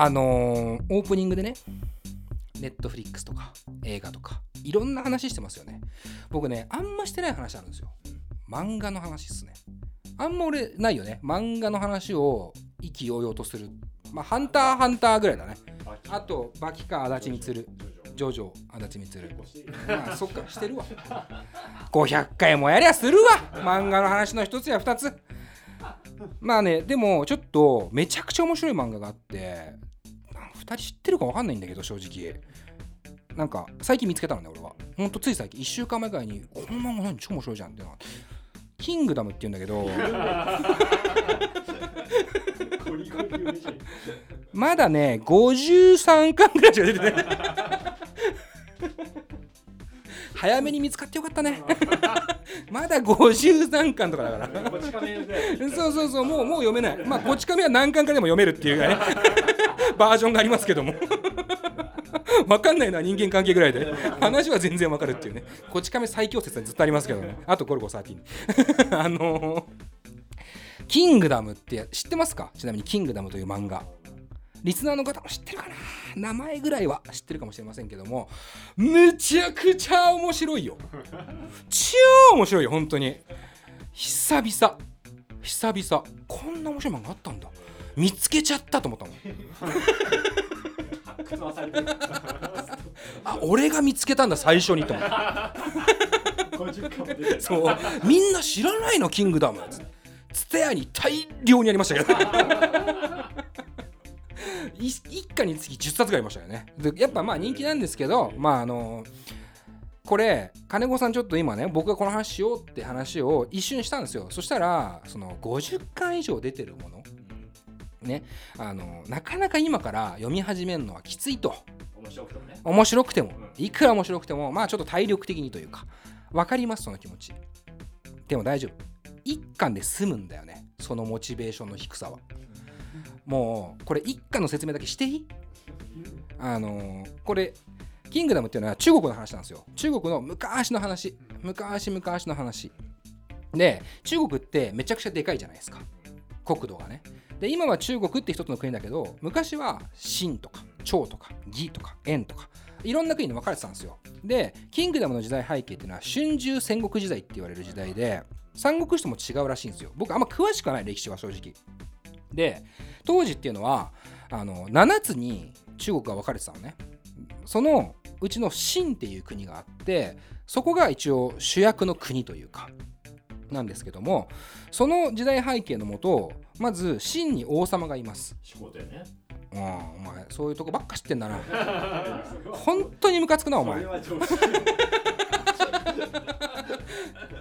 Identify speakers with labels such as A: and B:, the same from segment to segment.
A: あのーオープニングでねネットフリックスとか映画とかいろんな話してますよね。僕ねあんましてない話あるんですよ。漫画の話っすね。あんま俺ないよね。漫画の話を意気揚々とする。まあハンターハンターぐらいだね。あとバキか足立みつる。ジョジョ足立みつる。まあそっかしてるわ。500回もやりゃするわ。漫画の話の一つや二つ。まあねでもちょっとめちゃくちゃ面白い漫画があって。人知ってるか分かんないんだけど正直。なんか最近見つけたのね俺は。ほんとつい最近。1週間前ぐらいにこの漫画何超面白いじゃんっていうのがキングダムって言うんだけど。まだね53巻ぐらいしか出てない早めに見つかってよかったね。まだ53巻とかだから。そうそうそうもうもう読めない。まあこち亀は何巻かでも読めるっていうね。バージョンがありますけども。分かんないのは人間関係ぐらいで。話は全然わかるっていうね。こち亀最強説はずっとありますけどね。あとゴルゴ13あのーキングダムって知ってますか？ちなみにキングダムという漫画リスナーの方も知ってるかな？名前ぐらいは知ってるかもしれませんけどもめちゃくちゃ面白いよ。超面白いよ本当に。久々。久々。こんな面白い漫画あったんだ。見つけちゃったと思ったもん。あ俺が見つけたんだ最初にと思って。そう。みんな知らないのキングダム。つってツタヤに大量にありましたけど。い一家につき10冊ぐらいありましたよね。でやっぱまあ人気なんですけどまああのこれ金子さんちょっと今ね僕がこの話しようって話を一瞬したんですよ。そしたらその50巻以上出てるものねあのなかなか今から読み始めるのはきついと。
B: 面白くてもね。
A: 面白くても。いくら面白くてもまあちょっと体力的にというか分かりますその気持ち。でも大丈夫。一巻で済むんだよねそのモチベーションの低さはもうこれ一巻の説明だけしていい？あのこれキングダムっていうのは中国の話なんですよ。中国の昔の話。昔昔の話。で中国ってめちゃくちゃでかいじゃないですか。国土がね。で今は中国って一つの国だけど昔は秦とか趙とか魏とか燕とかいろんな国に分かれてたんですよ。でキングダムの時代背景っていうのは春秋戦国時代って言われる時代で三国志とも違うらしいんですよ。僕あんま詳しくはない歴史は正直。で当時っていうのはあの7つに中国が分かれてたのね。そのうちの秦っていう国があってそこが一応主役の国というかなんですけどもその時代背景のもとまず秦に王様がいます。
B: ね。
A: うんお前そういうとこばっか知ってんだな。本当にムカつくなお前。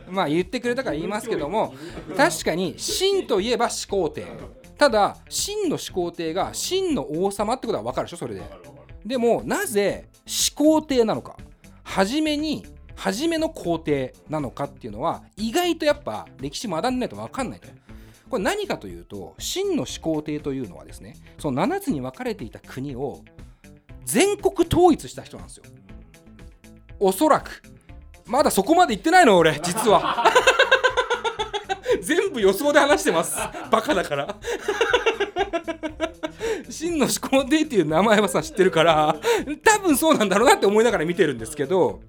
A: まあ言ってくれたから言いますけども確かに秦といえば始皇帝ただ秦の始皇帝が秦の王様ってことは分かるでしょ？それで。でもなぜ始皇帝なのか？初めに初めの皇帝なのかっていうのは意外とやっぱ歴史学んでないと分かんないと。これ何かというと秦の始皇帝というのはですねその7つに分かれていた国を全国統一した人なんですよ。おそらく。まだそこまで言ってないの俺実は 全部予想で話してます。バカだから。真の始皇帝っていう名前はさ知ってるから多分そうなんだろうなって思いながら見てるんですけど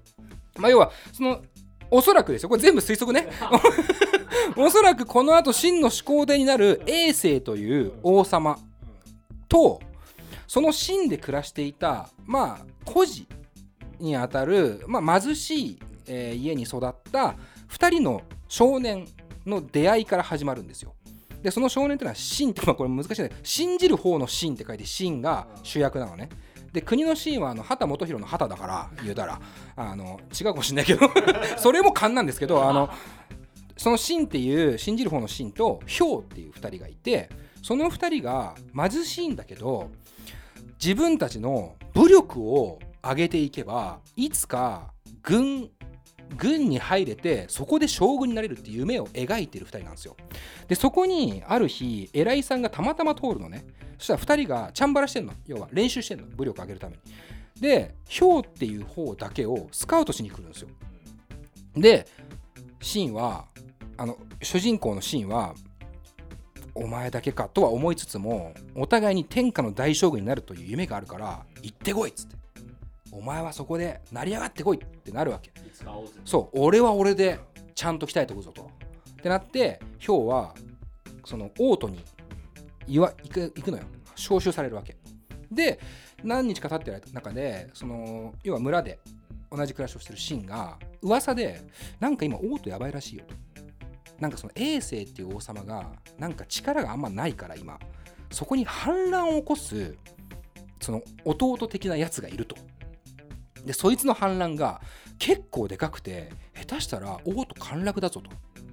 A: まあ要はそのおそらくですよ。これ全部推測ね。おそらくこの後真の始皇帝になる衛星という王様とその秦で暮らしていたまあ孤児にあたる、まあ、貧しい、えー家に育った2人の少年の出会いから始まるんですよ。でその少年っていうのは秦って、まあ、これ難しいね信じる方の秦って書いて秦が主役なのね。で国の秦はあの畑基博の畑だから言うたらあの違うかもしれないけど それも勘なんですけどあのその秦っていう信じる方の秦と氷っていう2人がいてその2人が貧しいんだけど自分たちの武力を上げていけばいつか軍軍に入れてそこで将軍になれるっていう夢を描いてる2人なんですよ。でそこにある日偉いさんがたまたま通るのね。そしたら2人がチャンバラしてんの。要は練習してんの。武力上げるために。でヒョウっていう方だけをスカウトしに来るんですよ。でシーンはあの主人公のシーンはお前だけかとは思いつつもお互いに天下の大将軍になるという夢があるから行ってこいっつって。お前はそこで成り上がってこいってなるわけ。そう。俺は俺でちゃんと鍛えておくぞと。ってなってヒョウはその王都にいわ行く行くのよ。招集されるわけ。で何日か経ってる中でその要は村で同じ暮らしをしてるシンが噂でなんか今王都やばいらしいよと。なんかその永世っていう王様がなんか力があんまないから今。そこに反乱を起こすその弟的なやつがいるとでそいつの反乱が結構でかくて下手したら王と陥落だぞと。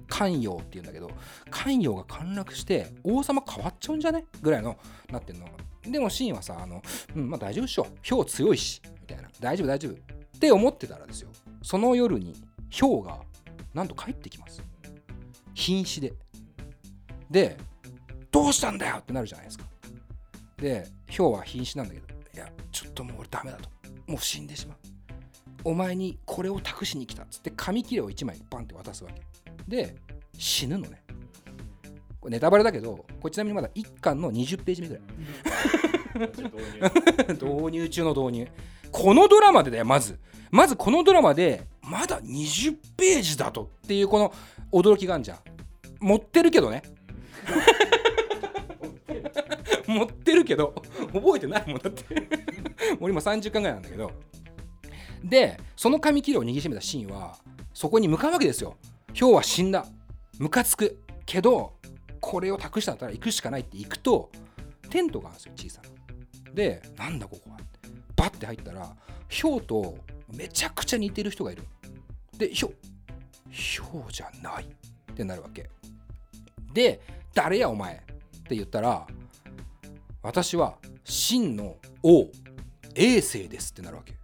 A: 関陽っていうんだけど関陽が陥落して王様変わっちゃうんじゃね？ぐらいのなってんの。でもシーンはさあの、うん、まあ大丈夫っしょ。ヒョウ強いしみたいな。大丈夫大丈夫。って思ってたらですよ。その夜にヒョウがなんと帰ってきます。瀕死で。でどうしたんだよってなるじゃないですか。でヒョウは瀕死なんだけどいやちょっともう俺ダメだと。もう死んでしまう。お前にこれを託しに来たっつって紙切れを1枚バンって渡すわけ。で死ぬのね。これネタバレだけどこれちなみにまだ1巻の20ページ目ぐらい。
B: 導入。
A: 中の導入。このドラマでだよまず。まずこのドラマでまだ20ページだとっていうこの驚きがあんじゃん。持ってるけどね。持ってるけど覚えてないもんだって 俺今30巻ぐらいなんだけど。でその紙切れを握りしめたシーンはそこに向かうわけですよ。ヒョウは死んだ。ムカつく。けどこれを託したんだったら行くしかないって行くとテントがあるんですよ小さな。でなんだここは。バッて入ったらヒョウとめちゃくちゃ似てる人がいる。でヒョウヒョウじゃないってなるわけ。で誰やお前って言ったら私は真の王。永世ですってなるわけ。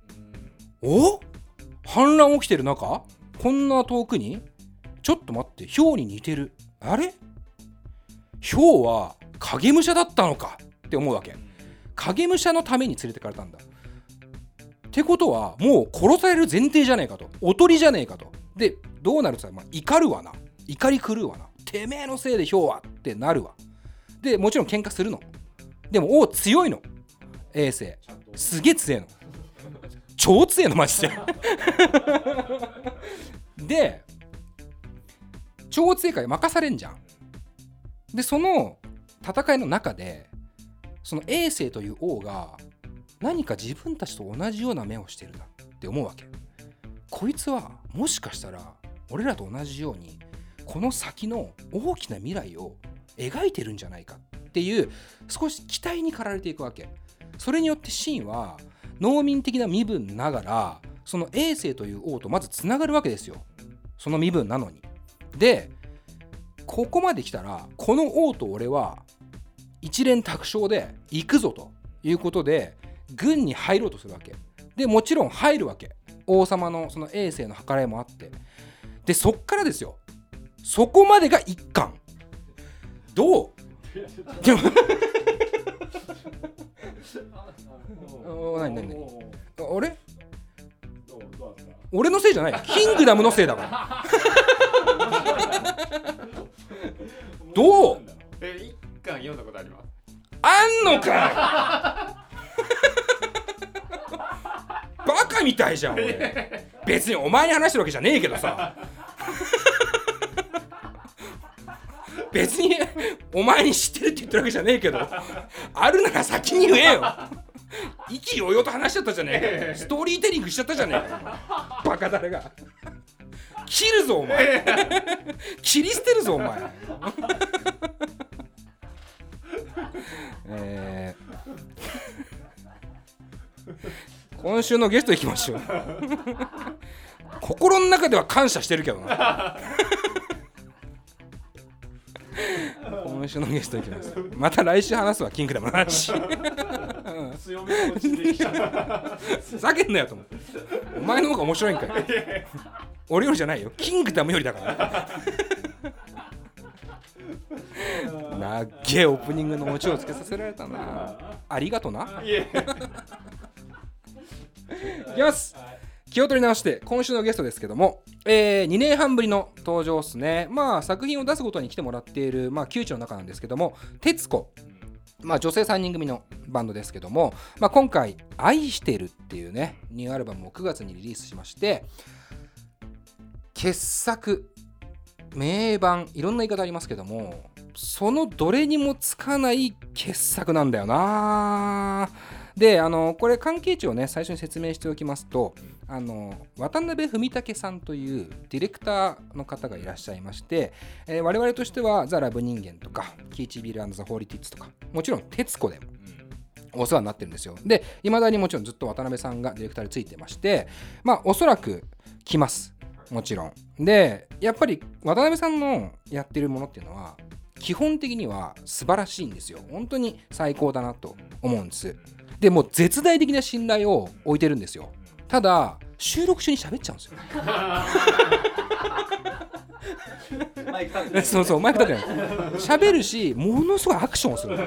A: お？反乱起きてる中？こんな遠くに？ちょっと待ってヒョウに似てる。あれ？ヒョウは影武者だったのか？って思うわけ。影武者のために連れてかれたんだ。ってことはもう殺される前提じゃねえかと。おとりじゃねえかと。でどうなるって言ったら、まあ、怒るわな。怒り狂うわな。てめえのせいでヒョウは！ってなるわ。でもちろん喧嘩するの。でも王強いの。衛星すげえ強えの。超強えのマジで。で超強いから任されんじゃん。でその戦いの中でその衛星という王が何か自分たちと同じような目をしてるなって思うわけ。こいつはもしかしたら俺らと同じようにこの先の大きな未来を描いてるんじゃないかっていう少し期待に駆られていくわけそれによってシンは農民的な身分ながらその衛星という王とまずつながるわけですよ。その身分なのに。でここまで来たらこの王と俺は一連卓勝で行くぞと。いうことで軍に入ろうとするわけ。でもちろん入るわけ。王様のその衛星の計らいもあって。でそっからですよ。そこまでが一巻。どう？お何何何？あれ？俺のせいじゃない。キングダムのせいだから。どう？
C: え一巻読んだことあります？
A: あんのか バカみたいじゃん俺。別にお前に話してるわけじゃねえけどさ。別にお前に知ってるって言ってるわけじゃねえけど。あるなら先に言えよ意揚々と話しちゃったじゃねえかストーリーテリングしちゃったじゃねえかバカだれが切るぞお前切り捨てるぞお前えー今週のゲストいきましょう心の中では感謝してるけどな今週のゲストいきますまた来週話すわキングダムの話
B: 強めの口できた。
A: ふざけんなよと思って。お前の方が面白いんかい。俺よりじゃないよ。キングダムよりだから。なっげえオープニングのオチをつけさせられたな。ありがとな。い
B: え。
A: きます。気を取り直して今週のゲストですけども、え2年半ぶりの登場ですね。まあ作品を出すごとに来てもらっている、まあ、窮地の中なんですけども。徹子まあ、女性3人組のバンドですけども、まあ、今回「愛してる」っていうねニューアルバムを9月にリリースしまして傑作名盤いろんな言い方ありますけどもそのどれにもつかない傑作なんだよな。であのこれ関係値をね最初に説明しておきますとあの渡辺文武さんというディレクターの方がいらっしゃいまして、えー我々としてはザ・ラブ人間とかキーチビルザ・ホーリティッツとかもちろん徹子でもお世話になってるんですよ。でいまだにもちろんずっと渡辺さんがディレクターでついてましてまあおそらく来ます。もちろん。でやっぱり渡辺さんのやってるものっていうのは基本的には素晴らしいんですよ。本当に最高だなと思うんです。でもう絶大的な信頼を置いてるんですよ。ただ収録中に喋っちゃうんですよ。そうそうマイク立てない喋るしものすごいアクションをする。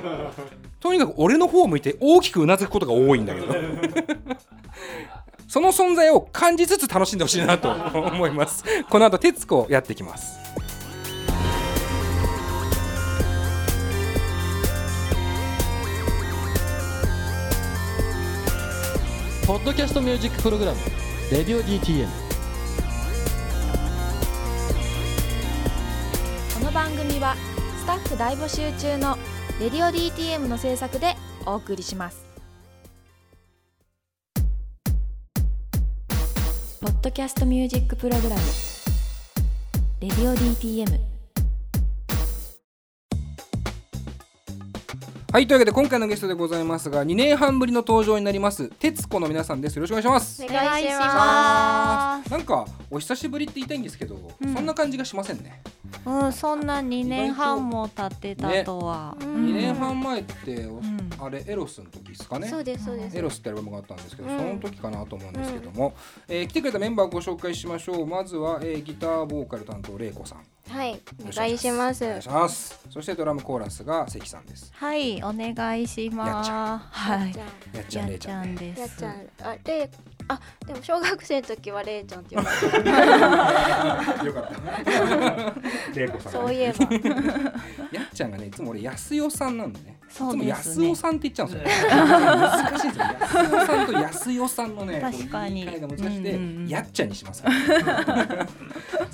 A: とにかく俺の方を向いて大きくうなずくことが多いんだけど。その存在を感じつつ楽しんでほしいなと思います。この後徹子やっていきます
D: ポッドキャストミュージックプログラム「レディオ DTM
E: この番組はスタッフ大募集中の「レディオ DTM」の制作でお送りします。ポッドキャストミュージックプログラム「レディオ DTM」
A: はいというわけで今回のゲストでございますが2年半ぶりの登場になります徹子の皆さんです。よろしくお願いします。
E: お願いしま
A: なんかお久しぶりって言いたいんですけど、
F: うん。
A: そんな感じがしませんね、
F: うん、そんな2年半も経ってたとは。
E: ね。
F: うん
A: 2年半前って、
F: ん
A: あれエロスの時ですかね。
E: そうですそうです。
A: エロスってアルバムがあったんですけど、
E: うん。
A: その時かなと思うんですけども、えー来てくれたメンバーをご紹介しましょう。まずは、えーギターボーカル担当玲子さん。
G: はい、お願いします。
A: お願いします。そしてドラムコーラスが関さんです。
F: はい、お願いし
A: やっち
F: ます。はい。
G: じ。ゃ
A: やっちゃん
F: やっちゃ
A: れいちゃん
F: です。
G: あやっちゃん、あ、れい、あ、でも小学生の時はれいちゃんって呼ばれてた。
A: よかった。玲子さん
G: そういえば。
A: やっちゃんがねいつも俺安代さんなんでね
F: そうね。
A: つも安尾さんって言っちゃうんですよね。難しいんですよ。安尾さんと安代さんのね
F: 確かに。
A: 言いが難しくて、
F: うんうんうん。
A: やっちゃんにします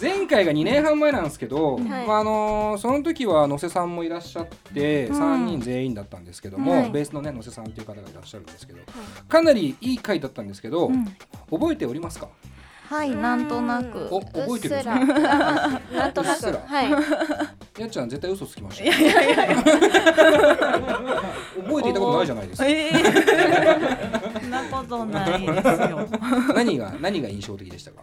A: 前回が2年半前なんですけど、
G: はい。
A: まああのその時は野瀬さんもいらっしゃって、
F: うん。
A: 3人全員だったんですけども、
G: はい。
A: ベースのね野瀬さんっていう方がいらっしゃるんですけどかなりいい回だったんですけど、
F: うん。
A: 覚えておりますか？
F: はい、なんとなく。
A: お覚えてる
G: なんとなく。はい。
A: やっちゃん絶対嘘つきましたよ。覚えていたことないじゃないですか。
F: ええそんなことないですよ。
A: 何が何が印象的でしたか？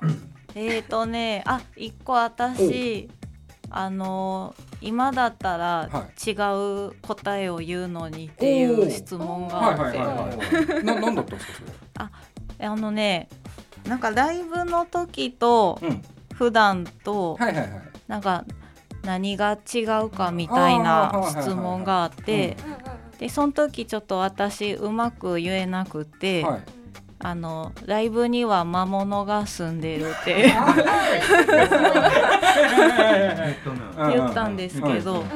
F: えーとね、あ、一個私。あの今だったら
A: は
F: 違う答えを言うのにっていう質問があって、
A: はいはいはいはいな何だったんですかそれ
F: あのねなんかライブの時と
A: うん。
F: 普段と
A: はいはいはい。
F: なんか何が違うかみたいな質問があってでその時ちょっと私うまく言えなくて、
A: はい。
F: あのライブには魔物が住んでるって 言ったんですけど、
G: うん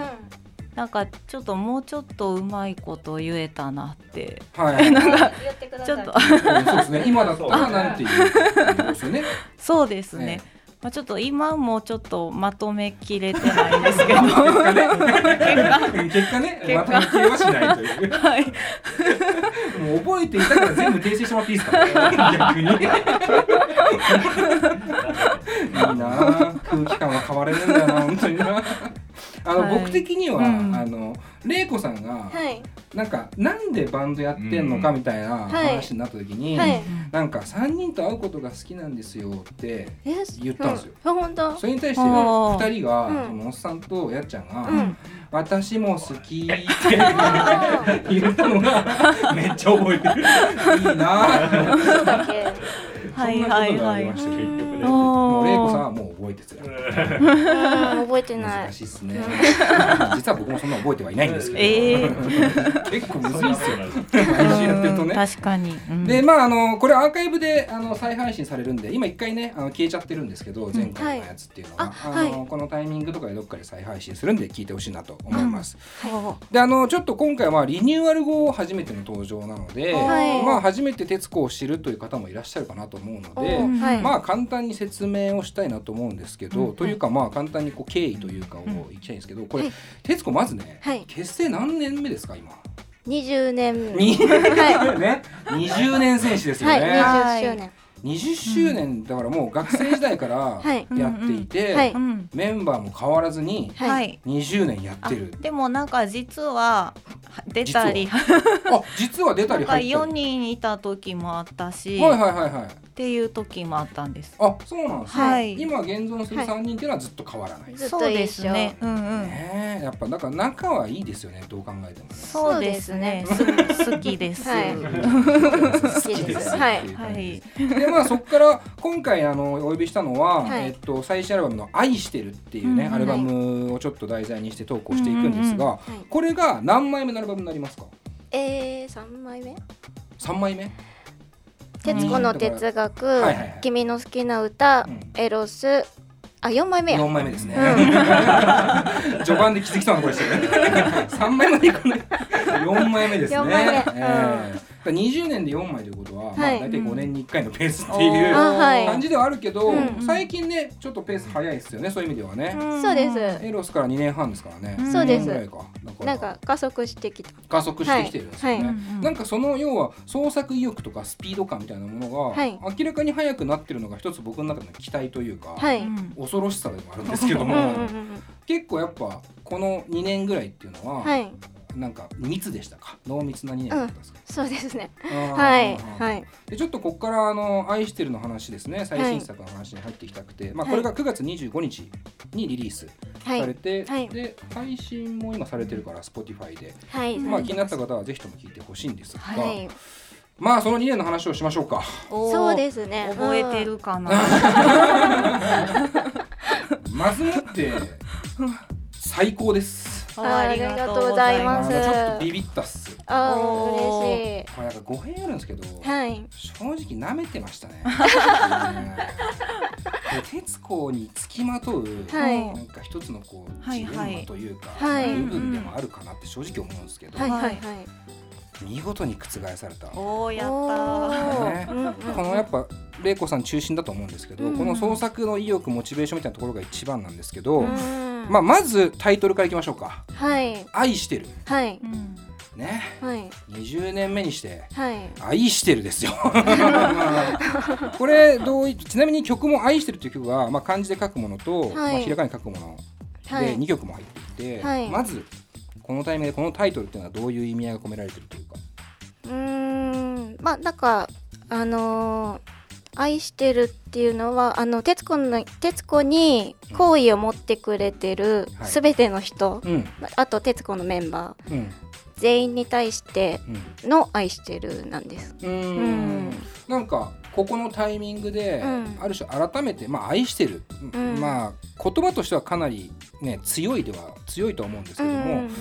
F: なんかちょっともうちょっとうまいこと言えたなって。
A: はい。はい
G: 言ってください。
F: ちょっと。
A: そうですね。今だったらなんていうことですよね。
F: そうですね、
A: え
F: まあ、ちょっと今もちょっとまとめきれてないんですけど。
A: 結果ね。結果。ね
F: 結果
A: また消えはしないという。
F: はい。
A: もう覚えていたから全部訂正してもらっていいですか逆に。いいなあ空気感は変われるんだよな本当にな。あの、
F: はい。
A: 僕的には、
F: うん。
A: あの玲子さんが、
G: はい。
A: なんかなんでバンドやってんのかみたいな
G: はい
A: 話になった時に、
G: はい。
A: なんか3人と会うことが好きなんですよって
G: え、
A: 言ったんですよ。
G: うんあ、本当？
A: それに対して
F: あー
A: 2人が、
G: うん
A: そのおっさんとやっちゃんが、
G: うん。
A: 私も好きって 言ったのがめっちゃ覚えてる。いいな。
F: はいはいはい
A: そんなことがありました結局ね。もう玲子さんはもう覚覚えてつら
G: うん覚えてない
A: 難しいっすね。実は僕もそんな覚えてはいないんですけど、
F: え
A: 結構むずいっすよ毎週やってるとね。
F: 確かに、うん。
A: でまああのこれアーカイブであの再配信されるんで今一回ねあの消えちゃってるんですけど前回のやつっていうのは、
G: はい。あ
A: あのこのタイミングとかでどっかで再配信するんで聞いてほしいなと思います、
F: は
A: であのちょっと今回はリニューアル後初めての登場なので、
G: はい。
A: まあ初めて徹子を知るという方もいらっしゃるかなと思うので、
G: おはい。
A: まあ簡単に説明をしたいなと思うんですけど、というかまあ簡単にこう経緯というかを言きたいんですけどこれ、
G: はい。
A: 徹子まずね、
G: はい。
A: 結成何年目ですか今
G: ？20年。
A: に
G: は
A: ね。20年選手ですよ
G: はい
A: ね、
G: 20周年。
A: 20周年。だからもう学生時代から
G: はい。
A: やっていて、
G: はい
F: うん
A: メンバーも変わらずに
F: は
G: はい。
F: い
A: 20年やってる。
F: でもなんか実は出たり。
A: あ実は出たり入ったり。
F: 4人いた時もあったし、
A: はいはいはいはい
F: っていう時もあったんです。
A: あそうなんですね、
F: はい。
A: 今現存する3人っていうのはずっと変わらない、
G: ずっ
F: そうですね。うんうん。
A: ねえ。やっぱだから仲はいいですよねどう考えても。ね。
F: そうですね。す 好きです。
G: はい。
A: 好
G: きです。はい。
F: はい。
A: でまあそこから今回あのお呼びしたのは、
G: はい。
A: えっと最新アルバムの「愛してる」っていうね、
F: うん
A: アルバムをちょっと題材にして投稿していくんですが、
G: はい。
A: これが何枚目のアルバムになりますか？
G: えー、3枚目
A: ？3枚目？
G: 徹子の哲学、
A: はい
G: 君の好きな歌、
A: うん。
G: エロス。あ4枚目や。
A: 4枚目ですね、
G: う
A: 序盤で気づきそうなところでしたよね3枚までいくね4枚目ですね。
G: 四枚目。
A: ええ。だから20年で4枚ということは、まあ、
G: はい。
A: 大体5年に1回のペースっていう感じではあるけど、
G: うん
A: 最近ねちょっとペース早いですよねそういう意味ではね、
G: そうです。
A: エロスから2年半ですからね、
G: そうです
A: 2年ぐらいか。だから
G: なんか加速してきた。
A: 加速してきてるんですよね、
G: はい。
F: はい。
A: なんかその要は創作意欲とかスピード感みたいなものが、
G: はい。
A: 明らかに速くなってるのが一つ僕の中での期待というか、恐ろしさでもあるんですけども、結構やっぱこの2年ぐらいっていうのは、
G: うんはい
A: なんか密でしたか？濃密な2年だったんですか、
G: そうですね。はいはい。
A: でちょっとここからあの「愛してる」の話ですね。最新作の話に入っていきたくて、まあ、これが9月25日にリリース
G: はい
A: されて、
G: はい。
A: で配信も今されてるから Spotify で、
G: はい
A: まあ、気になった方はぜひとも聞いてほしいんですが、
G: はい。
A: まあその2年の話をしましょうか。
G: そうですね。
F: 覚えてるかな。
A: まずもって最高です。
G: あありがとうございます。
A: ちょっとビビったっす。
G: あ嬉し
A: これなんか語弊あるんですけど、
G: いはい。
A: 正直舐めてましたね。徹子につきまとう、
G: はい。
A: なんか一つのこう
F: はいはい。
A: ジレンマというか、
G: はい。
A: 部分でもあるかなって正直思うんですけど、
G: はいはいはい
A: 見事に覆された。
F: おおやった。
A: ね。このやっぱ玲子さん中心だと思うんですけど、
G: うん。
A: この創作の意欲モチベーションみたいなところが一番なんですけど、
G: うん。
A: まあ、まずタイトルからいきましょうか。
G: はい「
A: 愛してる。
G: はい」
F: うん。
A: ね。
G: はい。
A: 20年目にして
G: はい「
A: 愛してる」ですよ。これどういちなみに曲も「愛してる」という曲が、まあ、漢字で書くものと、
G: い。
A: まあ、ひらがなで書くもので
G: はい。
A: 2曲も入っていて、
G: はい。
A: まずこのタイミングでこのタイトルっていうのはどういう意味合いが込められてるというか？
G: うーん。まあなんかあのー愛してるっていうのはあの徹子の徹子に好意を持ってくれてる
A: はい。
G: すべての人、
A: うん。
G: あと徹子のメンバー。
A: うん。
G: 全員に対して
A: うん
G: の愛してるなんです。
A: うー
G: うんん。
A: なんかここのタイミングで、
G: うん。
A: ある種改めて、まあ、愛してる、
G: ん。
A: まあ言葉としてはかなり、ね、強いでは強いとは思うんですけ
G: う
A: ども、
G: ん。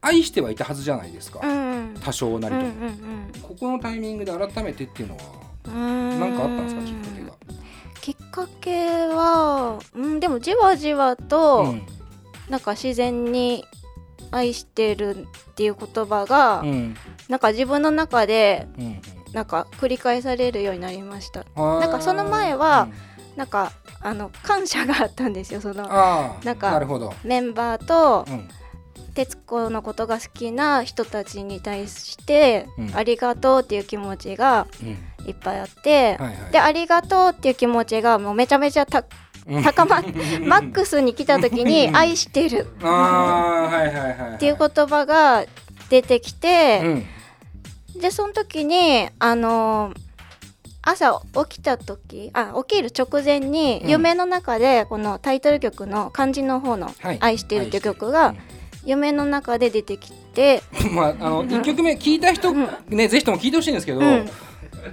A: 愛してはいたはずじゃないですか、
G: うん
A: 多少なり
G: うんう
A: とも、
G: ん。
A: ここのタイミングで改めてっていうのは
G: うん。
A: 何かあったんですかきっかけが。
G: きっかけは、うん、でもじわじわと、
A: うん。
G: なんか自然に愛してるっていう言葉が、
A: うん。
G: なんか自分の中で
A: うん
G: なんか繰り返されるようになりました。
A: うん、
G: なんかその前は
A: うん。
G: なんかあの感謝があったんですよそのなんか
A: なるほど、
G: メンバーと
A: うん。
G: 徹子のことが好きな人たちに対して、
A: うん。
G: ありがとうっていう気持ちが
A: うん。
G: いっぱいあって、
A: はいはい、
G: でありがとうっていう気持ちがもうめちゃめちゃた
A: うん。
G: 高まっ マックスに来た時に「愛してる」っていう言葉が出てきて、
A: うん
G: でその時にあのー朝起きた時あ起きる直前に、
A: うん。
G: 夢の中でこのタイトル曲の漢字の方の
A: はい「
G: 愛してる」っていう曲が夢の中で出てきて、
A: まあ、あの1曲目聞いた人、ね、ぜひとも聞いてほしいんですけど、
G: うん。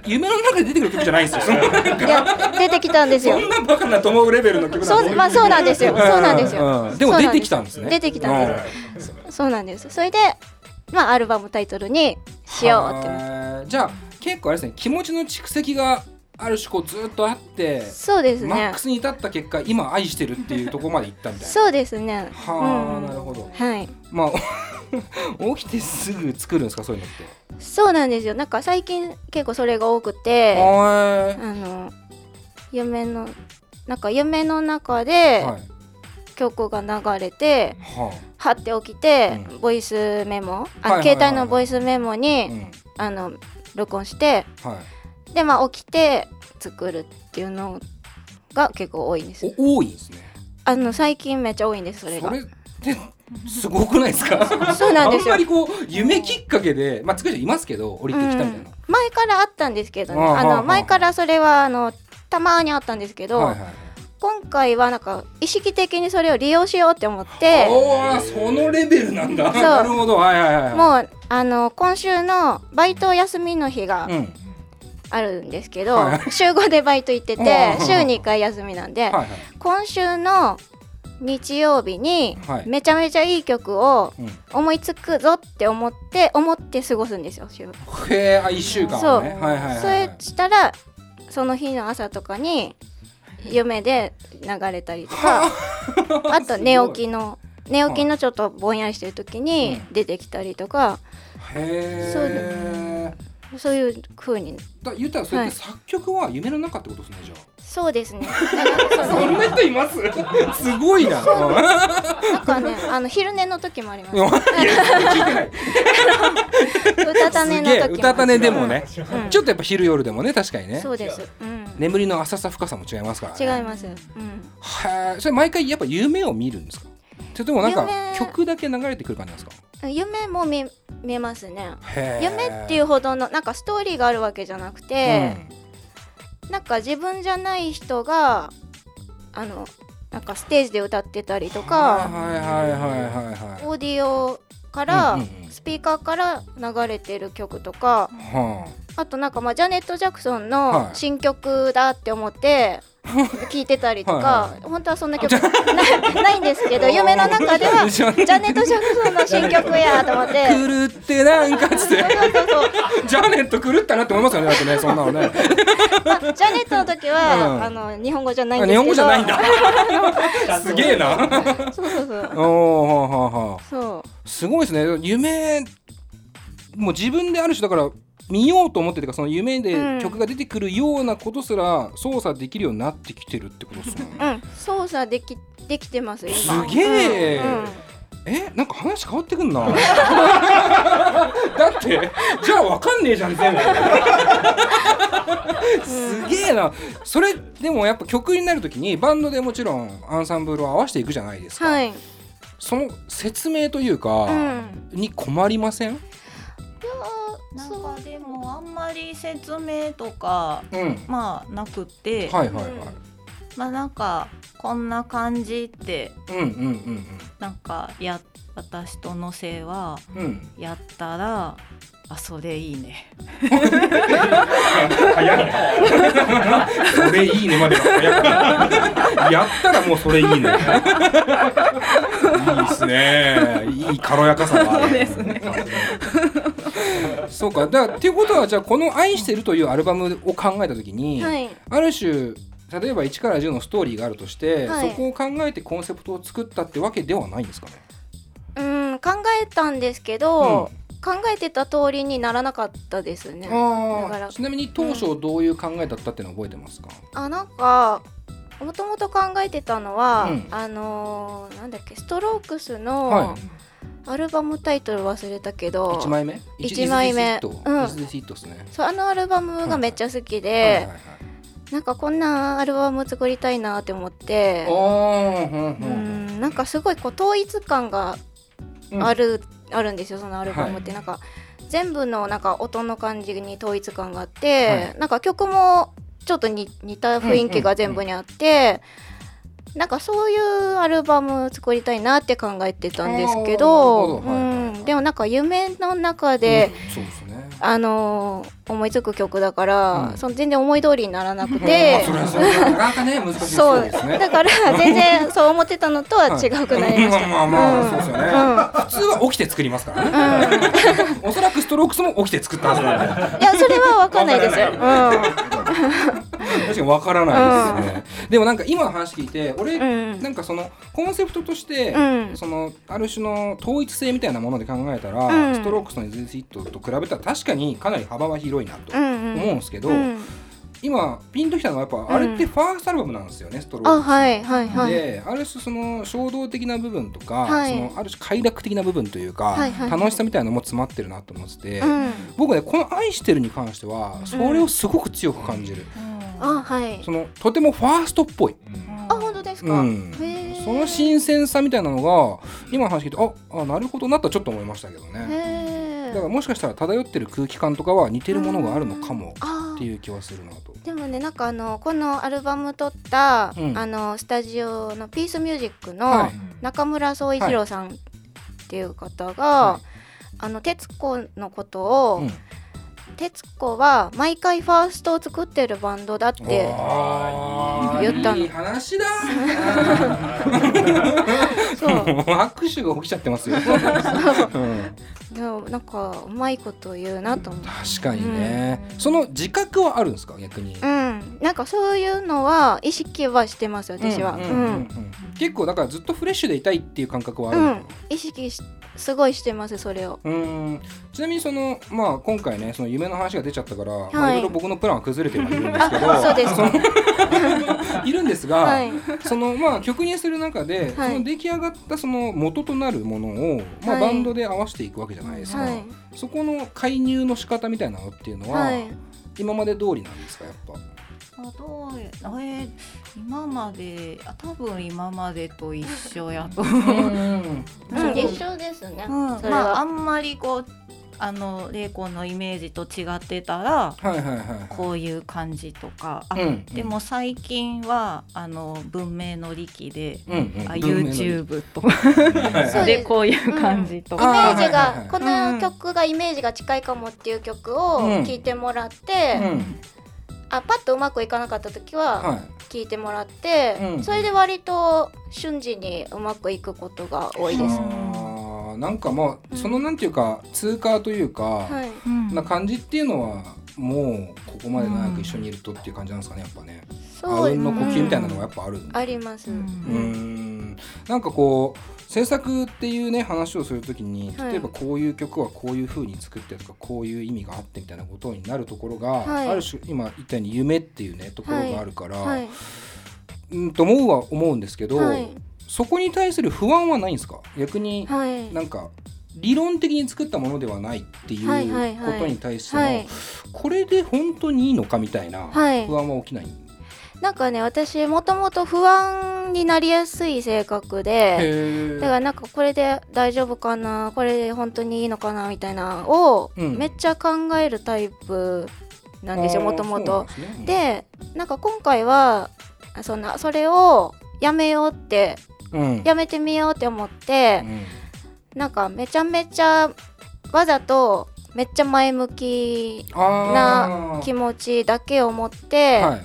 A: 夢の中で出てくる曲じゃないんですよ。い
G: や出てきたんですよ。
A: そんなバカなと思うレベルの曲
G: そうまあそうなんですよ。そうなんですよ。
A: うん。でも出てきたんですね。
G: 出てきたんです。そうなんです。それでまあアルバムタイトルにしようって。
A: じゃあ結構あれですね気持ちの蓄積がある種こうずっとあって
G: そうですね。
A: マックスに至った結果今愛してるっていうところまで行ったみたいな。
G: そうですね。
A: はあ、
G: うん。
A: なるほど。
G: はい。
A: まあ 起きてすぐ作るんですかそういうのって。
G: そうなんですよ。なんか最近結構それが多くて
A: は
G: あの夢のなんか夢の中で
A: いはい
G: 曲が流れて、
A: は
G: はって起きて、
A: うん。
G: ボイスメモ携帯のボイスメモ
A: あ、
G: に、
A: うん。
G: あの録音して
A: はい。
G: でまあ起きて作るっていうのが結構多いんです。
A: お多いんですね。
G: あの最近めっちゃ多いんですそれが。
A: すごくないですか？
G: そうなんですよ。
A: あんまりこう夢きっかけでまあ作る人いますけど降りてきたみたいな、
G: 前からあったんですけどね。あの前からそれはあのたまにあったんですけど、
A: はいはい
G: 今回はなんか意識的にそれを利用しようって思って
A: そのレベルなんだ。なるほどはいはいはい
G: もうあの今週のバイト休みの日が
A: うん。
G: あるんですけど、
A: はい
G: 週5でバイト行って
A: うん
G: て週2回休みなんで、
A: はいはい。
G: 今週の日曜日に
A: はい。
G: めちゃめちゃいい曲を
A: うん。
G: 思いつくぞって思って思って過ごすんですよ週。
A: へえあ一週間
G: そう。
A: はいはいはいはい。
G: それしたらその日の朝とかに夢で流れたりとかあ。と寝起きの寝起きのちょっとぼんやりしてる時に出てきたりとか、
A: へ
G: そう
A: え
G: そういう風に。
A: だ言ったらそれっ
G: はい。
A: て作曲は夢の中ってことですねじゃあ
G: そうですね。だからそ
A: んな人います？すごいな。う。ん
G: なんかね あの昼寝の時もあります。
A: う
G: たた寝の時も
A: うたた寝でもね、
G: うん。
A: ちょっとやっぱ昼夜でもね確かにね。
G: そうです、うん、
A: 眠りの浅さ深さも違いますからね。
G: 違います、うん、
A: へえそれ毎回やっぱ夢を見るんですか？それともなんか
G: 夢。
A: 曲だけ流れてくる感じなんですか？
G: 夢も見見えますね。夢っていうほどのなんかストーリーがあるわけじゃなくて、なんか自分じゃない人があのなんかステージで歌ってたりと
A: うん、
G: かオーディオから、スピーカーから流れてる曲とか
A: は
G: あ。となんかまあジャネット・ジャクソン
A: はい。
G: の新曲だって思って 聴いてたりとか本当はそんな曲な ないんですけど 夢の中ではジ
A: ジャネ
G: ット・ジャクソンの新曲やと思って。
A: あ狂ってなんかっつって。ジャネット狂ったなって思いますよねだってねそんなのね。
G: まあ、ジャネットの時は、
A: うん。
G: あの日本語じゃないん
A: あ
G: ですけど。
A: 日本語じゃないんだ。すげえな。
G: そうそうそう。
A: おおはあはあはあ。
G: そう。
A: すごいですね。夢もう自分である種だから見ようと思っててかその夢で
G: うん。
A: 曲が出てくるようなことすら操作できるようになってきてるってことですね。
G: うん。操作できできてます今。
A: すげえ。
G: うん。うん。
A: えなんか話変わってくんな？だってじゃあわかんねえじゃん全部。すげえな。それでもやっぱ曲になるときにバンドでもちろんアンサンブルを合わせていくじゃないですか、
G: はい、
A: その説明という
G: う
A: か、
G: ん、
A: に困りません？
F: なんかでもあんまり説明とか
A: うん。
F: まあなくて、
A: はいはいはい。
F: まあなんかこんな感じって
A: うんうんうん
F: なんかや私とのせいは
A: うん。うん
F: やったらあそれいいね。
A: 早いね。それいいねまでは。早いやったらもうそれいいね。いいっすね。いい軽やかさがある。そうですねそうか。だっていうことはじゃあこの「愛してる」というアルバムを考えた時に、
G: はい。
A: ある種例えば1から10のストーリーがあるとして、
G: はい。
A: そこを考えてコンセプトを作ったってわけではないんですかね？
G: うん考えたんですけど、考えてた通りにならなかったですね。
A: ちなみに当初どういう考えだったっていうのは覚えてますか、
G: あなんかもともと考えてたのは、
A: うん。
G: あのーなんだっけストロークス
A: は
G: の
A: い
G: アルバムタイトル忘れたけど、
A: 1枚目？
G: 一枚目。そうあのアルバムがめっちゃ好きで、なんかこんなアルバム作りたいなって思って。
A: うん
G: う
A: うん。
G: んなんかすごいこう統一感が
A: うん。
G: ある、あるんですよそのアルバムって、
A: は
G: なんか全部のなんか音の感じに統一感があって、
A: はい。
G: なんか曲もちょっとに似た雰囲気が全部にあって、なんかそういうアルバム作りたいなって考えてたんですけど。うん。でもなんか夢の中で
A: うん
G: あのー思いつく曲だから、
A: うん。
G: その全然思い通りにならなく
A: ま
G: て
A: あ、それはそれはなかなかね難しい
G: そう。
A: ですね
G: だから全然そう思ってたのとは違うくなりました。
A: まあまあそうですよね、普通は起きて作りますからね、おそらくストロークスも起きて作ったはずなんで。
G: いやそれはわかんないですよ。
A: 確かにわからないですね、でもなんか今の話聞いて俺、
G: うん。
A: なんかそのコンセプトとして、
G: うん。
A: そのある種の統一性みたいなもので考えたら、
G: うん。
A: ストロークスの「ゼズ・イット」と比べたら確かにかなり幅は広いなと
G: うんうん。
A: 思うんですけど、
G: うん。
A: 今ピンときたのはやっぱあれってファーストアルバムなんですよね、ストローク
G: はいはいはい。
A: である種その衝動的な部分とか、
G: はい。
A: そのある種快楽的な部分というか、
G: はいはい
A: 楽しさみたいなのも詰まってるなと思ってて、
G: うん、
A: 僕ねこの「愛してる」に関してはそれをすごく強く感じる、
G: あはい。
A: そのとてもファーストっぽい、
G: あ本当ですか？
A: その新鮮さみたいなのが今の話聞いてああなるほどなとはちょっと思いましたけどね。
G: へー
A: だからもしかしたら漂ってる空気感とかは似てるものがあるのかも
G: あ
A: っていう気はするなと。
G: でもねなんかあのこのアルバム撮った、
A: うん。
G: あのスタジオのピースミュージックの
A: はい。
G: 中村総一郎さんっていう方が、
A: は
G: あの徹子のことを、
A: うん。
G: 徹子は毎回ファーストを作ってるバンドだって言ったの。
A: いい話だ。
G: そう。
A: 握手が起きちゃってますよ、う。ん。
G: でもなんかうまいこと言うなと思う。
A: 確かにね、その自覚はあるんですか？逆に、
G: うん、なんかそういうのは意識はしてます私は。うんん
A: ううんうん。うん。結構だからずっとフレッシュでいたいっていう感覚はあるの？かな、
G: 意識しすごいしてますそれを。
A: うーん。ちなみにそのまあ今回ねその夢の話が出ちゃったから、まあ、
G: はい。
A: いろいろ僕のプランは崩れてはいるんですけど
G: あ そうですか。
A: いるんですが、
G: はい。
A: そのまあ曲にする中で、
G: はい
A: その出来上がったその元となるものを、まあ、
G: はい
A: バンドで合わせていくわけじゃないですか、
G: はい。
A: そこの介入の仕方みたいなのっていうのは、
G: はい。
A: 今まで通りなんですかやっぱ？
F: あどうえー今まであ多分今までと一緒やと思う、
G: うん、一緒ですね。
F: うん
G: それは。
F: まああんまりこうあの玲子のイメージと違ってたら
A: はいはいはいはい。
F: こういう感じとか。あ、
A: うん
F: でも最近はあの文明の力で、
A: うんうん。
F: あ YouTube と
A: はい
G: そうで
F: こういう感じと
G: イ
F: か、
G: メージ
A: あーはいはいはい。
G: がこの曲がイメージが近いかもっていう曲を
A: うん。
G: 聴いてもらって、
A: うん。
G: あパッとうまくいかなかった時は
A: はい。
G: 聴いてもらって、
A: うん
G: それで割と瞬時にうまくいくことが多いです。
A: なんかまあ
G: うん
A: そのなんていうか通過というか、な感じっていうのはもうここまで長く一緒にいるとっていう感じなんですかねやっぱね。あ
G: そう
A: うんの呼吸みたいなのがやっぱある。
G: あります。
F: う
A: うんなんかこう制作っていうね話をするときに
G: はい
A: 例えばこういう曲はこういう風に作ってとかこういう意味があってみたいなことになるところが、
G: はい
A: ある種今言ったように夢っていうねところがあるから、
G: はい。
A: うんと思うは思うんですけど、
G: はい。
A: そこに対する不安はないんですか？逆に
G: はい。
A: なんか理論的に作ったものではないっていう
G: はいはいはい。
A: ことに対しての、
G: はい。
A: これで本当にいいのかみたいな
G: はい。
A: 不安は起きない、
G: なんかね私もともと不安になりやすい性格で
A: へ
G: だからなんかこれで大丈夫かなこれで本当にいいのかなみたいなのを
A: うん。
G: めっちゃ考えるタイプなんですよもともと。
A: で、
G: でなんか今回はそんなそれをやめようって
A: うん
G: やめてみようって思って
A: うん。
G: なんかめちゃめちゃわざとめっちゃ前向き
A: あー。
G: 気持ちだけを持って
A: はい、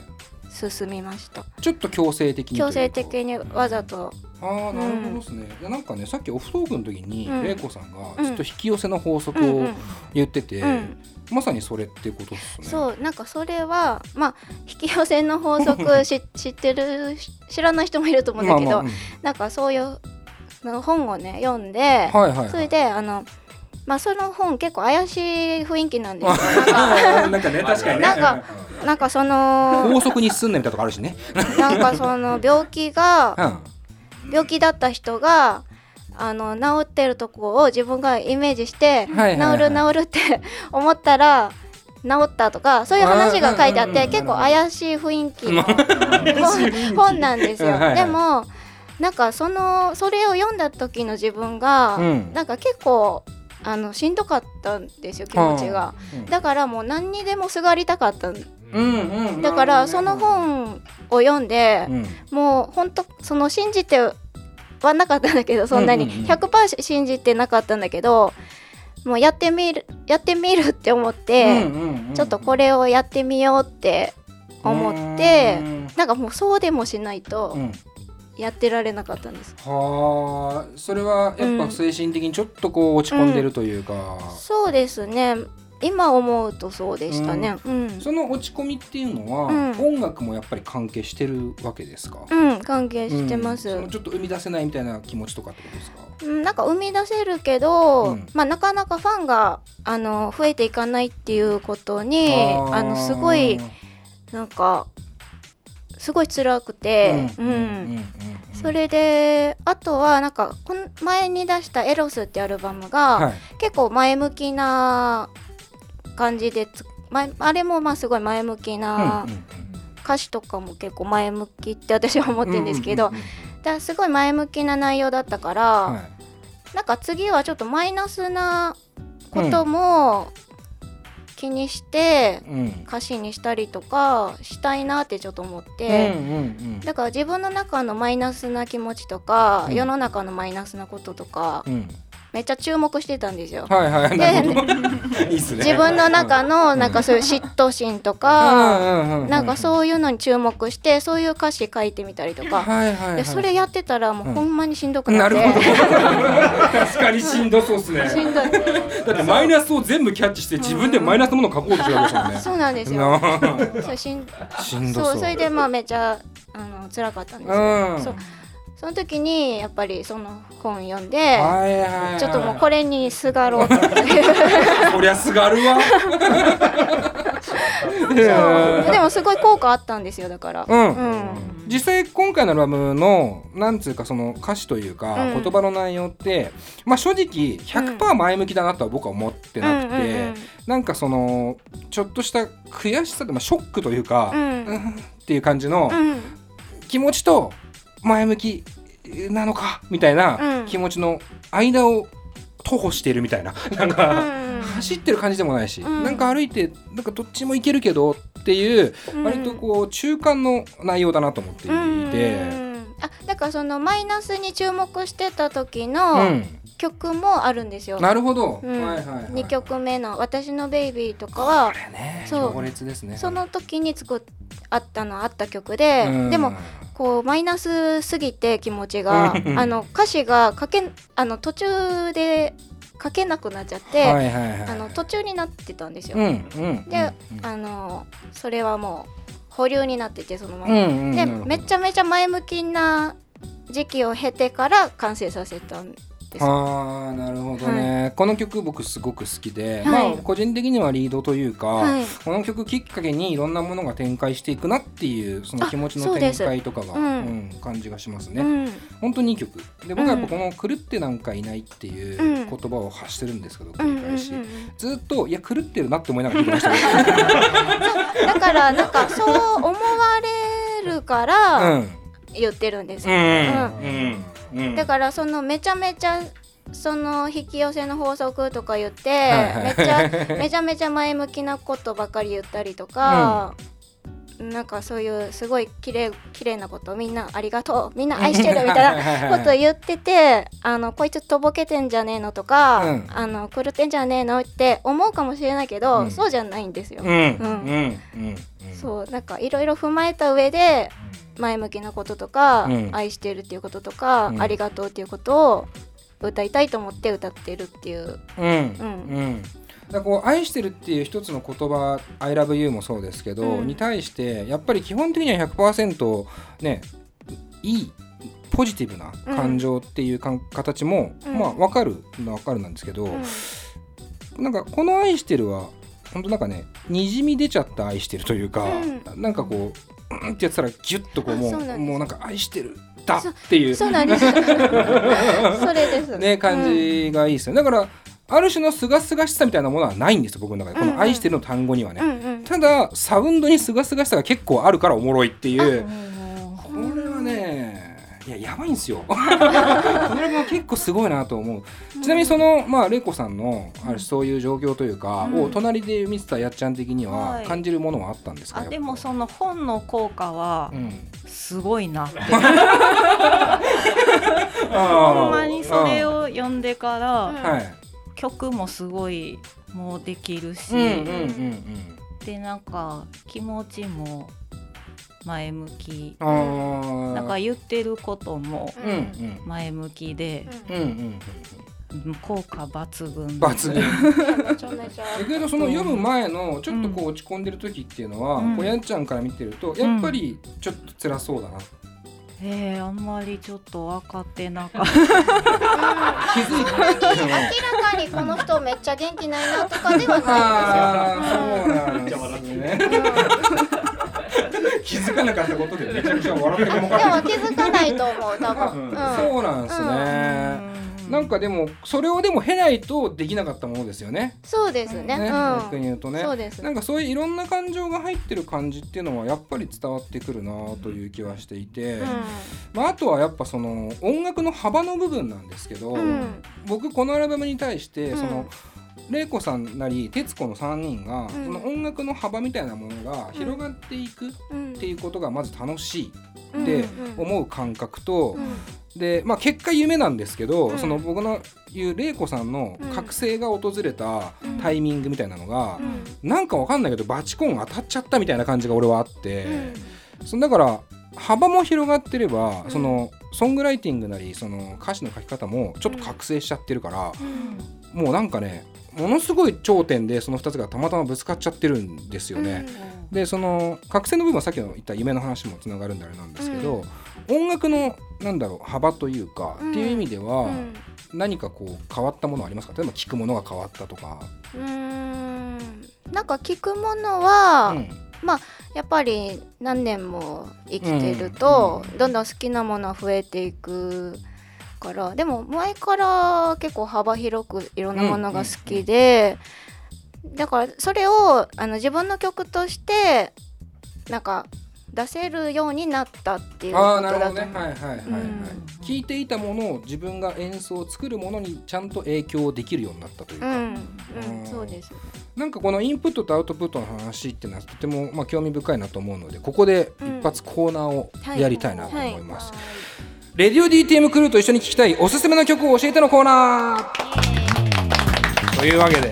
G: 進みました。
A: ちょっと強制的に
G: 強制的にわざと。
A: ああなるほどですね、いやなんかねさっきオフトークの時に
G: うん。
A: 玲子さんが
G: うん
A: ちょっと引き寄せの法則を
G: うんうん
A: 言ってて、
G: うん。
A: まさにそれってことですね。
G: そうなんかそれはまあ引き寄せの法則 し知ってるし知らない人もいると思うんだけど、
A: まあまあ
G: なんかそういうの本をね読んで、
A: うんはいはい、はい、
G: それであのまあその本結構怪しい雰囲気なんですよ。なんか
A: なんかね。確かにね。
G: なんかなんかその
A: 法則に進んでみたとかあるしね、
G: なんかその病気が
A: うん、
G: 病気だった人があの治ってるとこを自分がイメージして、
A: はいはいはい。
G: 治る治るって 思ったら治ったとかそういう話が書いてあっ
A: うんうんうん
G: て結構怪しい雰囲気の本本なんですよ。
A: はいはい。
G: でもなんかそのそれを読んだ時の自分が、
A: うん。
G: なんか結構あのしんどかったんですよ気持ちが。
A: うん。
G: だからもう何にでもすがりたかったん。
A: うんうん
G: だからその本を読んで、
A: うん。
G: もう本当その信じてはなかったんだけどそんなに。
A: うんうんうん。
G: 100%信じてなかったんだけどもうやってみるやってみるって思って、ちょっとこれをやってみようって思ってなんかもうそうでもしないと
A: うん
G: やってられなかったんです、
A: はあそれはやっぱ精神的にちょっとこう落ち込んでるというか、
G: そうですね。今思うとそうでしたね。うん、
A: その落ち込みっていうのは、
G: うん。
A: 音楽もやっぱり関係してるわけですか、
G: うん、関係してます、
A: うん。ちょっと生み出せないみたいな気持ちとかってことですか？
G: うん、なんか生み出せるけど、
A: うん。
G: まあ、なかなかファンがあの増えていかないっていうことに
A: ー。
G: あのすごいなんかすごい辛くて、うん。
A: うん。うん。うん。
G: それであとはなんかこの前に出した「エロス」ってアルバムが、
A: はい。
G: 結構前向きな感じでつ前あれもまあすごい前向きな
A: うん。うん。
G: 歌詞とかも結構前向きって私は思ってるんですけど、すごい前向きな内容だったから、
A: はい。
G: なんか次はちょっとマイナスなことも気にして
A: うん。
G: 歌詞にしたりとかしたいなってちょっと思っ
A: うん
G: て、
A: うん。
G: だから自分の中のマイナスな気持ちとか、
A: うん。
G: 世の中のマイナスなこととか、めっちゃ注目してたんですよ。
A: はいはい。なるほど。いいっすね。
G: 自分の中のなんかそういう嫉妬心とか、なんか
A: う
G: そういうのに注目してそういう歌詞書いてみたりとか、
A: はいはいはい。
G: でそれやってたらもうほんまにしんどくな
A: な
G: って、
A: るほど。確かにしんどそうっすね。
G: しんどい。
A: だってマイナスを全部キャッチして自分でマイナスのものを書こうとしてるわけですもんね。
G: そうなんですよ。そうしん
A: しんどそう。
G: そうそれでまあめっちゃあの辛かったんですよ、
A: うん。
G: そうその時にやっぱりその本読んで、ちょっともうこれにすがろうと思って
A: そりゃすがるわ
G: でもすごい効果あったんですよだから。
A: うん。
G: うん。
A: 実際今回のアルバムのなんつうかその歌詞というか、
G: うん。
A: 言葉の内容ってまあ正直100%前向きだなとは僕は思ってなくて、
G: うんうんうん。
A: なんかそのちょっとした悔しさでまあショックというか、
G: うん。
A: うんっていう感じの
G: うん。
A: 気持ちと前向きなのかみたいな
G: うん。
A: 気持ちの間を徒歩しているみたいな。なんか、
G: うん。
A: 走ってる感じでもないし、
G: うん。
A: なんか歩いてなんかどっちも行けるけどっていう
G: うん。
A: 割とこう中間の内容だなと思っていて。
G: うん。あだからそのマイナスに注目してた時
A: う
G: の
A: ん、
G: 曲もあるんですよ、
A: なるほど、
G: うん。
A: はいはい、はい、
G: 2曲目の「私のベイビー」とか
A: こ
G: は
A: れね
G: そう。
A: ね。
G: その時に作っあったのあった曲で、
A: うん。
G: でもこうマイナスすぎて気持ちが
A: うん。
G: あの歌詞が書けあの途中で書けなくなっちゃって、
A: はいはいはい。
G: あの途中になってたんですよ。
A: うんうん
G: で
A: うん。
G: あのそれはもう保留になっててそのまま。
A: うんうん。
G: でめちゃめちゃ前向きな時期を経てから完成させたん
A: あーなるほどね、この曲僕すごく好きで、
G: はい。
A: まあ個人的にはリードというか、
G: はい。
A: この曲きっかけにいろんなものが展開していくなっていうその気持ちの展開とかが、
G: うん。
A: うん感じがしますね、
G: うん。
A: 本当にいい曲。で僕はやっぱこの「狂ってなんかいない」っていう
G: うん。
A: 言葉を発してるんですけど繰り返し、ずっといや狂ってるなって思いながら聞いてました。け
G: だからなんかそう思われるか
A: ど
G: ら
A: うん。
G: 言ってるんですよ。
A: うん。うんうん。
G: だからそのめちゃめちゃその引き寄せの法則とか言って、
A: はいはい。
G: めっちゃめちゃめちゃ前向きなことばかり言ったりとか、なんかそういうすごい綺麗綺麗なことみんなありがとうみんな愛してるみたいなこと言っててあのこいつとぼけてんじゃねえのとか、
A: うん。
G: あの狂ってんじゃねえのって思うかもしれないけど、
A: うん。
G: そうじゃないんですよ。
A: うん。うん。うん。うん。
G: そうなんかいろいろ踏まえた上で前向きなこととか、
A: うん。
G: 愛してるっていうこととか、
A: うん。
G: ありがとうっていうことを歌いたいと思って歌ってるっていう、
A: うん。うん。だからこう愛してるっていう一つの言葉「I love you」もそうですけど、
G: うん。
A: に対してやっぱり基本的には100%ねいいポジティブな感情っていうかん、形も、
G: うん。
A: まあ分かるのは分かるなんですけど、
G: うん。
A: なんかこの「愛してる」は本当なんかねにじみ出ちゃった愛してるというか、
G: う
A: なんかこううんってやってたらギュッとこうもうもうなんか愛してる。だっていう。
G: そうなんです。それです。
A: ね感じがいいですよ、だからある種の清々しさみたいなものはないんですよ僕の中で。こ
G: うんうん。
A: の「愛してる」の単語にはね、
G: うんうん。
A: ただサウンドに清々しさが結構あるからおもろいっていう。こ
F: うん
A: れはねいややばいんですよ。このアルバムは結構すごいなと思う。ちなみにそのまあ玲子さんのあるそういう状況というか、
F: うん。
A: を隣で見てたやっちゃん的には
F: はい。
A: 感じるものはあったんですか、
F: あでもその本の効果は
A: うん。
F: すごいなって。ほんまにそれを読んでから
A: はい。
F: 曲もすごいもうできるし、でなんか気持ちも前向き。なんか言ってることも前向きで
A: うんうん
F: 効果抜群。
A: 抜群。
G: めちゃめちゃ
A: だけどその読む前のちょっとこう落ち込んでる時っていうのは、
F: うん。
A: こうやんちゃんから見てるとやっぱりちょっと辛そうだな、
F: えー、あんまりちょっと分かってなかっ
A: 気づいて
G: 明らかにこの人めっちゃ元気ないなとかではない
A: ああそうなん
B: めっちゃ笑
A: です
B: ってる。
A: ね 気づかなかったことでめちゃくちゃ笑ってるもん
G: でも気づかないと思う多分、うん。
A: そうなんですね、なんかでもそれをでも経ないとできなかったものですよね。
G: そうですね。
A: ね、
G: うん。
A: 逆に言うとね。
G: そうです。
A: なんかそういういろんな感情が入ってる感じっていうのはやっぱり伝わってくるなという気はしていて、まあ、あとはやっぱその音楽の幅の部分なんですけど、僕このアルバムに対して
G: うん。
A: その、玲子さんなり徹子の3人が、
G: ん。
A: その音楽の幅みたいなものが広がっていくっ
G: うん。
A: ていうことがまず楽しい
G: うん。
A: って
G: うん。
A: 思う感覚と、
G: うん。
A: で、まあ、結果夢なんですけど、
G: うん。
A: その僕の言う玲子さんの覚醒が訪れた
G: うん。
A: タイミングみたいなのが、
G: うん。
A: なんかわかんないけどバチコン当たっちゃったみたいな感じが俺はあって、
G: うん。
A: そのだから幅も広がってれば、
G: うん。
A: そのソングライティングなりその歌詞の書き方もちょっと覚醒しちゃってるから、もうなんかねものすごい頂点でその2つがたまたまぶつかっちゃってるんですよね。でその覚醒の部分はさっきの言った夢の話もつながるんであれなん。ですけど、音楽のなんだろう幅というか、
G: うん。
A: っていう意味では、
G: うん。
A: 何かこう変わったものありますか？例えば聞くものが変わったとか。
G: うーん。なんか聞くものは、
A: うん。
G: やっぱり何年も生きてると、どんどん好きなものは増えていくからでも前から結構幅広くいろんなものが好きで、だからそれをあの自分の曲としてなんか出せるようになったっていうこと
A: ああなるほど
G: だと。
A: ねはいはいはいはい、
G: うん。
A: 聞いていたものを自分が演奏作るものにちゃんと影響できるようになったというか、
G: うん、
A: うん
G: うん、そうです。
A: なんかこのインプットとアウトプットの話っていうのはとてもまあ興味深いなと思うのでここで一発コーナーをやりたいなと思います、レディオ DTM クルーと一緒に聴きたいおすすめの曲を教えてのコーナー。というわけで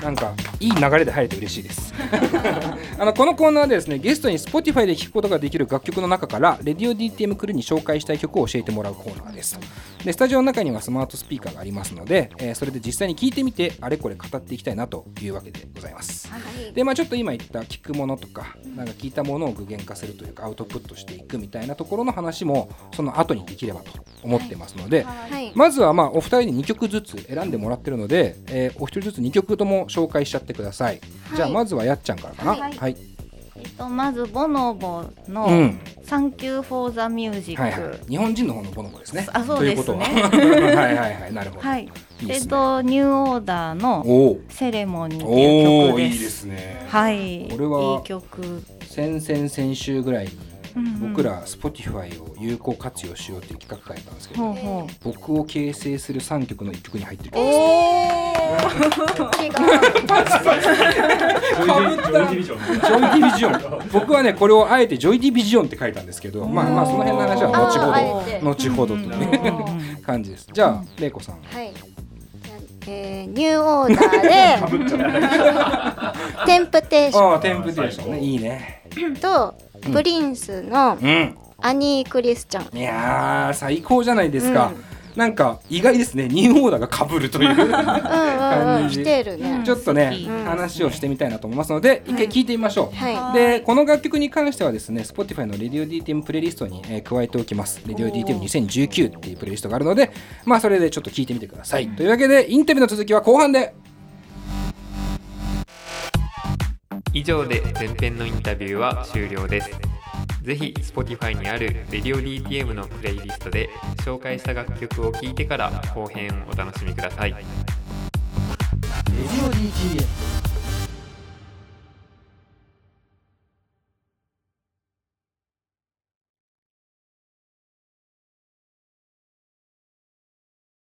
A: なんかいい流れで入れて嬉しいです。あのこのコーナーでですねゲストに Spotify で聴くことができる楽曲の中からレディオ DTM クルーに紹介したい曲を教えてもらうコーナーですでスタジオの中にはスマートスピーカーがありますので、えーそれで実際に聞いてみてあれこれ語っていきたいなというわけでございます
G: はい。
A: でまあちょっと今言った聞くものとかなんか聞いたものを具現化するというかアウトプットしていくみたいなところの話もその後にできればと思ってますので、
G: はい。
A: まずはまあお二人に2曲ずつ選んでもらってるので、えーお一人ずつ2曲とも紹介しちゃってください、じゃあまずはやっちゃんからかな。
G: はい。
A: はい、
F: えっとまずボノボの
A: うん「
F: サンキュー・フォー・ザ・ミュージック」
A: はいはい。日本人の方のボノボですね。
F: あそうですね。
A: ということは。はいはいはい。なるほど、
F: はい。
A: いいですね。
F: えっとニューオーダーの
A: おお「
F: セレモニー」っていう
A: お
F: 曲です。
A: おいいですね。
F: はい。
A: これはい
F: い曲。
A: 先々先週ぐらいに
F: うんうん。
A: 僕ら Spotify を有効活用しようっていう企画会やったんですけど、
F: ほうほう。
A: 僕を形成する3曲の1曲に入ってる曲
G: 違う。
B: ジ ョイディジョイディビジョン。
A: ジョイディビジョン。僕はねこれをあえてジョイディビジョンって書いたんですけどまあまあその辺の話は後ほ
G: て
A: ど後ほどと
F: うん
A: い。う感じです。じゃあ玲子さん。
G: はい。えー、ニューオーダーでテンプテーショ
A: ああテンプテーションね。いいね。
G: ンとプリンスの
A: うん。
G: アニー・クリスチャン。
A: いやー最高じゃないですか、なんか意外ですね。ニューオーダーが被るという。
G: うんうんうん、
A: 感じ。ちょっとね
F: 好き
A: 話をしてみたいなと思いますので一回聞いてみましょう、
G: は
A: でこの楽曲に関してはですね Spotify の RadioDTM プレイリストに、えー加えておきます。RadioDTM2019 っていうプレイリストがあるのでまあそれでちょっと聞いてみてください、というわけでインタビューの続きは後半で。
C: 以上で前編のインタビューは終了ですぜひ Spotify にある Radio DTM のプレイリストで紹介した楽曲を聴いてから後編をお楽しみください。